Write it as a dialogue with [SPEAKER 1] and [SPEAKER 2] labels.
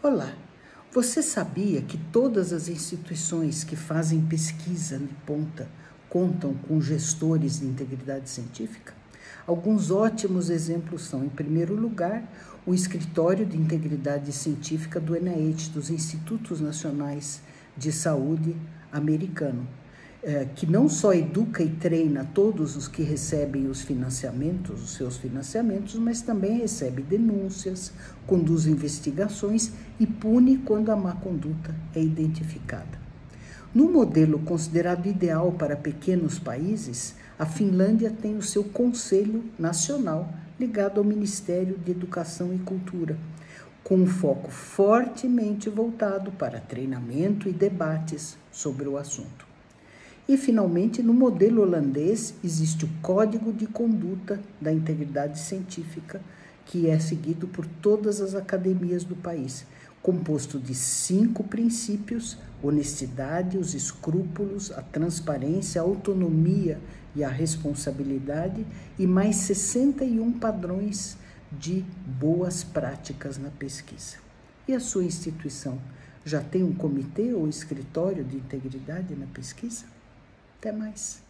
[SPEAKER 1] Olá, você sabia que todas as instituições que fazem pesquisa de ponta contam com gestores de integridade científica? Alguns ótimos exemplos são, em primeiro lugar, o Escritório de Integridade Científica do NIH, dos Institutos Nacionais de Saúde americano, é, que não só educa e treina todos os que recebem os financiamentos, os seus financiamentos, mas também recebe denúncias, conduz investigações e pune quando a má conduta é identificada. No modelo considerado ideal para pequenos países, a Finlândia tem o seu Conselho Nacional ligado ao Ministério de Educação e Cultura, com um foco fortemente voltado para treinamento e debates sobre o assunto. E, finalmente, no modelo holandês, existe o Código de Conduta da Integridade Científica, que é seguido por todas as academias do país, composto de cinco princípios: honestidade, os escrúpulos, a transparência, a autonomia e a responsabilidade, e mais 61 padrões de boas práticas na pesquisa. E a sua instituição já tem um comitê ou escritório de integridade na pesquisa? Até mais.